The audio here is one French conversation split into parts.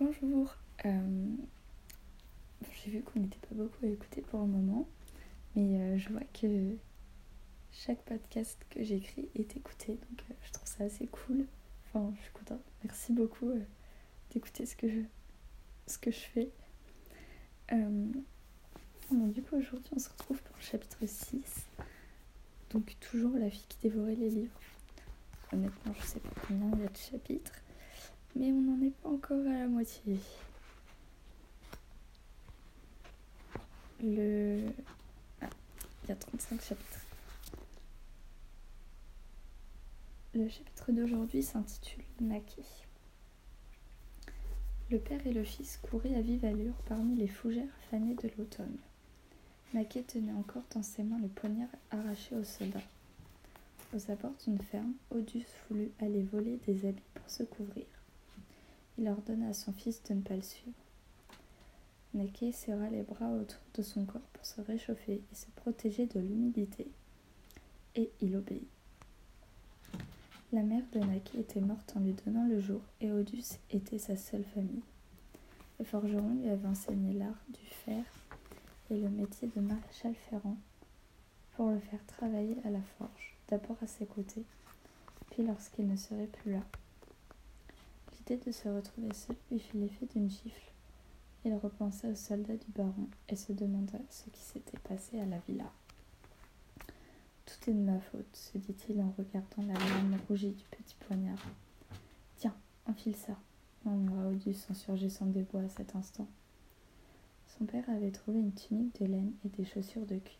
Bonjour. Euh, J'ai vu qu'on n'était pas beaucoup à écouter pour un moment, mais euh, je vois que chaque podcast que j'écris est écouté, donc euh, je trouve ça assez cool. Enfin, je suis contente. Merci beaucoup d'écouter ce que je ce que je fais. Donc, du coup, aujourd'hui, on se retrouve pour le chapitre 6. Donc, toujours la fille qui dévorait les livres. Honnêtement, je sais pas combien il y a de chapitres, mais on n'en est pas encore à la moitié. Le. Ah, il y a 35 chapitres. Le chapitre d'aujourd'hui s'intitule Naki. Le père et le fils couraient à vive allure parmi les fougères fanées de l'automne. Naquet tenait encore dans ses mains le poignard arraché au soldat. Aux abords d'une ferme, Odus voulut aller voler des habits pour se couvrir. Il ordonna à son fils de ne pas le suivre. Naquet serra les bras autour de son corps pour se réchauffer et se protéger de l'humidité. Et il obéit. La mère de Naquet était morte en lui donnant le jour et Odus était sa seule famille. Le forgeron lui avait enseigné l'art du fer et le métier de maréchal ferrant pour le faire travailler à la forge, d'abord à ses côtés, puis lorsqu'il ne serait plus là. De se retrouver seul lui fit l'effet d'une gifle. Il repensa aux soldats du baron et se demanda ce qui s'était passé à la villa. Tout est de ma faute, se dit-il en regardant la lame rougie du petit poignard. Tiens, enfile ça, murmura Odus en surgissant des bois à cet instant. Son père avait trouvé une tunique de laine et des chaussures de cuir.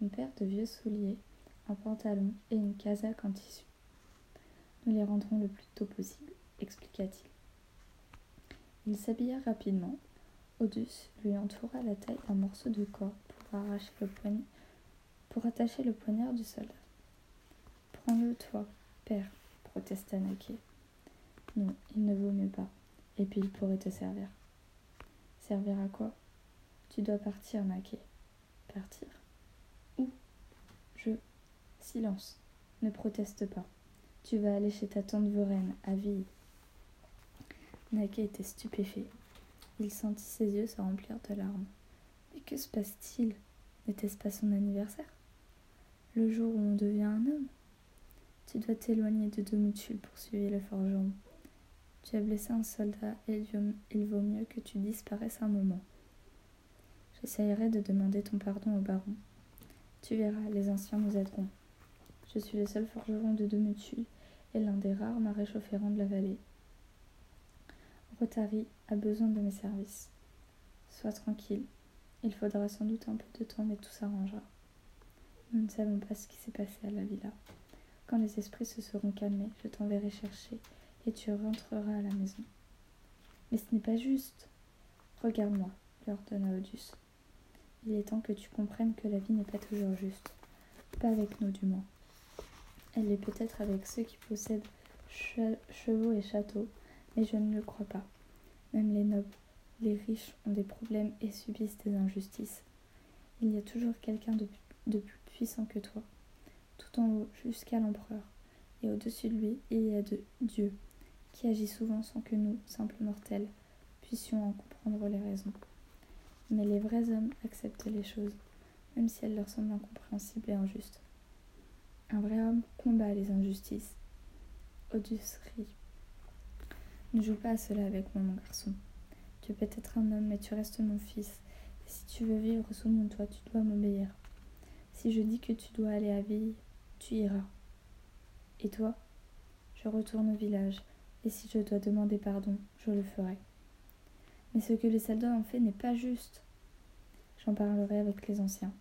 Une paire de vieux souliers, un pantalon et une casaque en tissu. Nous les rendrons le plus tôt possible, expliqua-t-il. Il s'habilla rapidement. Odus lui entoura la taille d'un morceau de corde pour arracher le poignet pour attacher le poignard du soldat. Prends-le, toi, père, protesta Naquet. Non, il ne vaut mieux pas. Et puis il pourrait te servir. Servir à quoi? Tu dois partir, Naquet. Partir? Où? Je. Silence. Ne proteste pas. Tu vas aller chez ta tante Vorène, à Ville. Naquet était stupéfait. Il sentit ses yeux se remplir de larmes. Mais que se passe-t-il? N'était-ce pas son anniversaire? Le jour où on devient un homme? Tu dois t'éloigner de Domutul, poursuivit le forgeron. Tu as blessé un soldat et il vaut mieux que tu disparaisses un moment. J'essayerai de demander ton pardon au baron. Tu verras, les anciens nous aideront. Je suis le seul forgeron de Domutul et l'un des rares maréchaux ferrants de la vallée. Rotary a besoin de mes services. Sois tranquille. Il faudra sans doute un peu de temps, mais tout s'arrangera. Nous ne savons pas ce qui s'est passé à la villa. Quand les esprits se seront calmés, je t'enverrai chercher et tu rentreras à la maison. Mais ce n'est pas juste. Regarde-moi, leur donna Odus. Il est temps que tu comprennes que la vie n'est pas toujours juste. Pas avec nous, du moins. Elle est peut-être avec ceux qui possèdent chevaux et châteaux, mais je ne le crois pas. Même les nobles, les riches ont des problèmes et subissent des injustices. Il y a toujours quelqu'un de, plus puissant que toi, tout en haut jusqu'à l'empereur, et au-dessus de lui il y a de Dieu, qui agit souvent sans que nous, simples mortels, puissions en comprendre les raisons. Mais les vrais hommes acceptent les choses, même si elles leur semblent incompréhensibles et injustes. Un vrai homme combat les injustices. Rit. Ne joue pas à cela avec moi, mon garçon. Tu peux être un homme, mais tu restes mon fils. Et si tu veux vivre sous mon toit, tu dois m'obéir. Si je dis que tu dois aller à Ville, tu iras. Et toi? Je retourne au village, et si je dois demander pardon, je le ferai. Mais ce que les soldats ont fait n'est pas juste. J'en parlerai avec les anciens.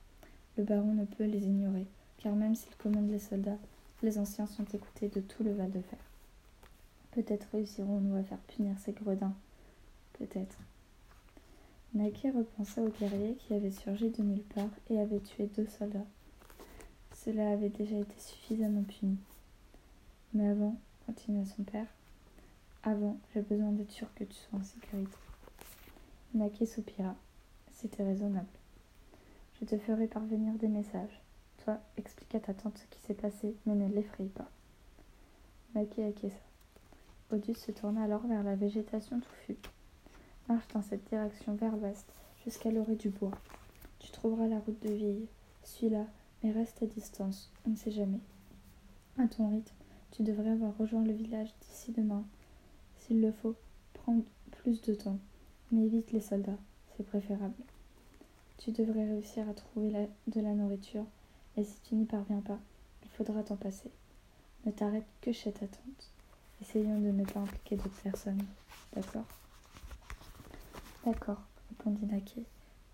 Le baron ne peut les ignorer, car même s'il commande les soldats, les anciens sont écoutés de tout le Val de Fer. Peut-être réussirons-nous à faire punir ces gredins. Peut-être. Naki repensa au guerrier qui avait surgi de nulle part et avait tué deux soldats. Cela avait déjà été suffisamment puni. Mais avant, continua son père, avant, j'ai besoin d'être sûr que tu sois en sécurité. Naki soupira. C'était raisonnable. Je te ferai parvenir des messages. Toi, explique à ta tante ce qui s'est passé, mais ne l'effraie pas. Naki acquiesça. Odus se tourna alors vers la végétation touffue. Marche dans cette direction vers l'ouest, jusqu'à l'orée du bois. Tu trouveras la route de Ville. Suis-la, mais reste à distance, on ne sait jamais. À ton rythme, tu devrais avoir rejoint le village d'ici demain. S'il le faut, prends plus de temps, mais évite les soldats, c'est préférable. Tu devrais réussir à trouver de la nourriture, et si tu n'y parviens pas, il faudra t'en passer. Ne t'arrête que chez ta tante. Essayons de ne pas impliquer d'autres personnes. D'accord? D'accord, répondit Naké,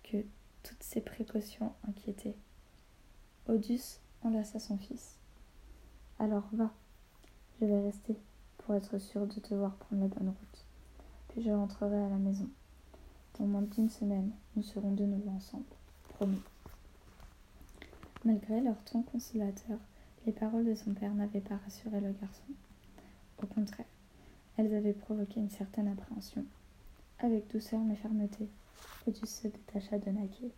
que toutes ces précautions inquiétaient. Odus enlaça son fils. Alors va, je vais rester pour être sûr de te voir prendre la bonne route. Puis je rentrerai à la maison. Dans moins d'une semaine, nous serons de nouveau ensemble. Promis. Malgré leur ton consolateur, les paroles de son père n'avaient pas rassuré le garçon. Au contraire, elles avaient provoqué une certaine appréhension. Avec douceur mais fermeté, Odus se détacha de Naké.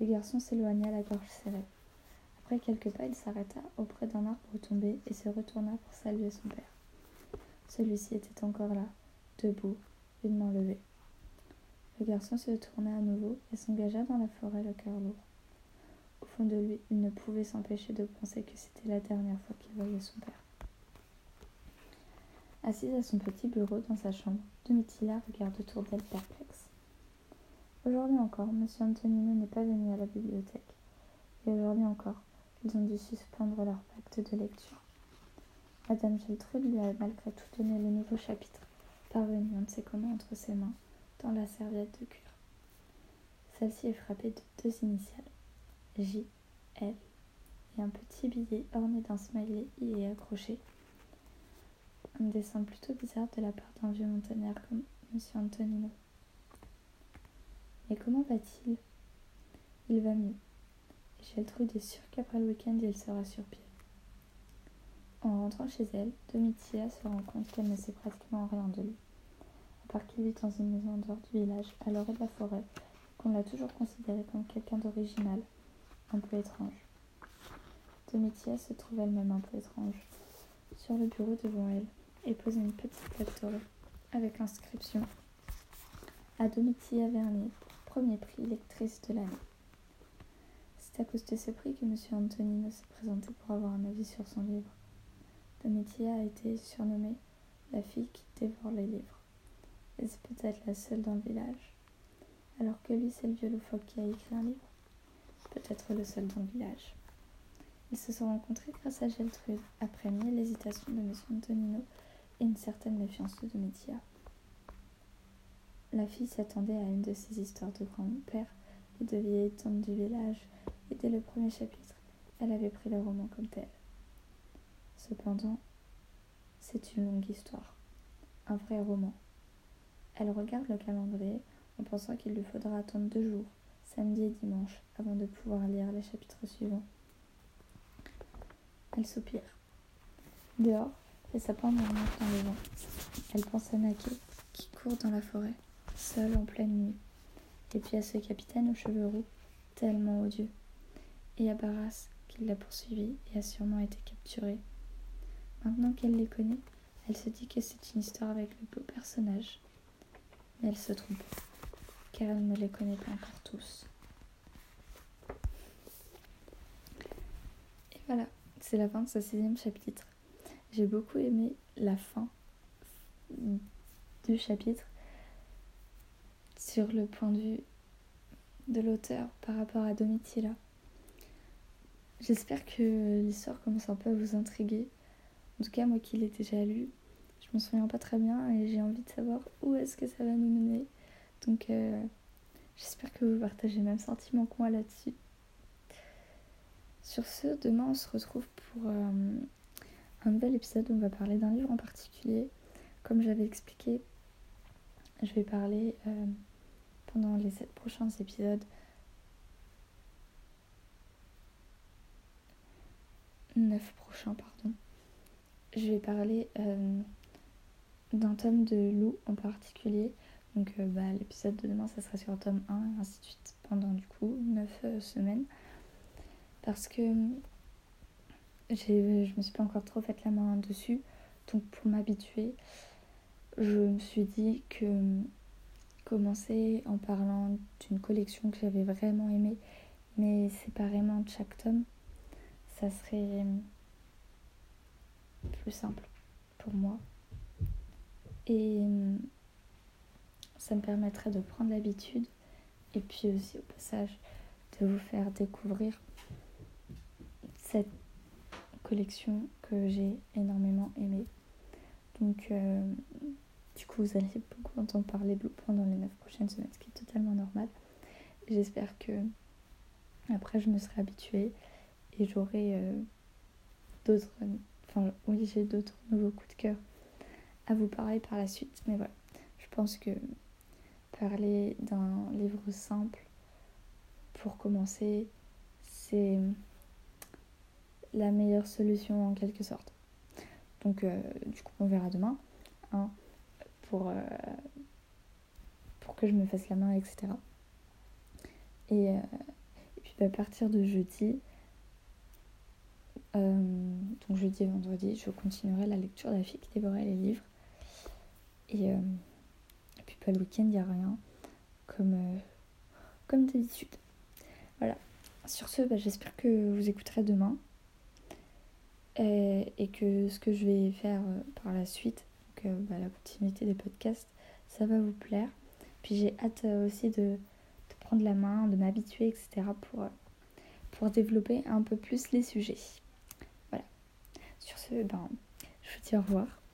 Le garçon s'éloigna la gorge serrée. Après quelques pas, il s'arrêta auprès d'un arbre tombé et se retourna pour saluer son père. Celui-ci était encore là, debout, une main levée. Le garçon se tourna à nouveau et s'engagea dans la forêt le cœur lourd. Au fond de lui, il ne pouvait s'empêcher de penser que c'était la dernière fois qu'il voyait son père. Assise à son petit bureau dans sa chambre, Domitilla regarde autour d'elle perplexe. Aujourd'hui encore, M. Antonino n'est pas venu à la bibliothèque. Et aujourd'hui encore, ils ont dû suspendre leur pacte de lecture. Madame Geltrude lui a malgré tout donné le nouveau chapitre, parvenu on ne sait comment entre ses mains, dans la serviette de cuir. Celle-ci est frappée de deux initiales, J, L, et un petit billet orné d'un smiley y est accroché. Un dessin plutôt bizarre de la part d'un vieux montagnard comme M. Antonino. Mais comment va-t-il? Il va mieux. Et Geltrude est sûre qu'après le week-end, il sera sur pied. En rentrant chez elle, Domitia se rend compte qu'elle ne sait pratiquement rien de lui. À part qu'il vit dans une maison en dehors du village, à l'orée de la forêt, qu'on l'a toujours considéré comme quelqu'un d'original, un peu étrange. Domitia se trouve elle-même un peu étrange. Sur le bureau devant elle est posée une petite plaque dorée avec l'inscription à Domitia Vernier, premier prix lectrice de l'année. C'est à cause de ce prix que M. Antonino s'est présenté pour avoir un avis sur son livre. Domitia a été surnommée la fille qui dévore les livres. Et c'est peut-être la seule dans le village. Alors que lui, c'est le vieux loufoque qui a écrit un livre. Peut-être le seul dans le village. Ils se sont rencontrés grâce à Geltrude, après mille hésitations de M. Antonino et une certaine méfiance de Domitia. La fille s'attendait à une de ces histoires de grand-père et de vieilles tantes du village, et dès le premier chapitre, elle avait pris le roman comme tel. Cependant, c'est une longue histoire, un vrai roman. Elle regarde le calendrier en pensant qu'il lui faudra attendre deux jours, samedi et dimanche, avant de pouvoir lire les chapitres suivants. Elle soupire. Dehors, les sapins murmurent dans le vent. Elle pense à Naké, qui court dans la forêt, seule en pleine nuit. Et puis à ce capitaine aux cheveux roux, tellement odieux. Et à Barras, qui l'a poursuivi et a sûrement été capturé. Maintenant qu'elle les connaît, elle se dit que c'est une histoire avec le beau personnage. Mais elle se trompe, car elle ne les connaît pas encore tous. Et voilà, c'est la fin de ce sixième chapitre. J'ai beaucoup aimé la fin du chapitre sur le point de vue de l'auteur par rapport à Domitila. J'espère que l'histoire commence un peu à vous intriguer. En tout cas, moi qui l'ai déjà lu, je m'en souviens pas très bien et j'ai envie de savoir où est-ce que ça va nous mener. Donc, euh, j'espère que vous partagez le même sentiment que moi là-dessus. Sur ce, demain on se retrouve pour euh, un nouvel épisode où on va parler d'un livre en particulier. Comme j'avais expliqué, je vais parler euh, pendant les sept prochains épisodes neuf prochains, pardon je vais parler euh, d'un tome de Lou en particulier. Donc euh, bah, l'épisode de demain, ça sera sur tome 1 et ainsi de suite pendant du coup 9 euh, semaines. Parce que je me suis pas encore trop fait la main dessus. Donc pour m'habituer, je me suis dit que commencer en parlant d'une collection que j'avais vraiment aimée, mais séparément de chaque tome, ça serait plus simple pour moi. Et ça me permettrait de prendre l'habitude et puis aussi au passage de vous faire découvrir cette collection que j'ai énormément aimée. Donc euh, du coup vous allez beaucoup entendre parler de pendant les 9 prochaines semaines, ce qui est totalement normal. J'espère que après je me serai habituée et j'aurai euh, d'autres enfin oui j'ai d'autres nouveaux coups de cœur à vous parler par la suite. Mais voilà, je pense que parler d'un livre simple pour commencer, c'est la meilleure solution en quelque sorte. Donc euh, du coup on verra demain hein, pour, euh, pour que je me fasse la main, etc. Et, euh, et puis bah, à partir de jeudi, donc jeudi et vendredi, je continuerai la lecture qui dévorait les livres. Et, puis pas le week-end, il a rien. Comme, comme d'habitude. Voilà. Sur ce, bah, j'espère que vous écouterez demain. Et, que ce que je vais faire euh, par la suite, donc, euh, bah, la continuité des podcasts, ça va vous plaire. Puis j'ai hâte euh, aussi de, de, prendre la main, de m'habituer, etc. pour, pour développer un peu plus les sujets. Voilà. Sur ce, ben, je vous dis au revoir.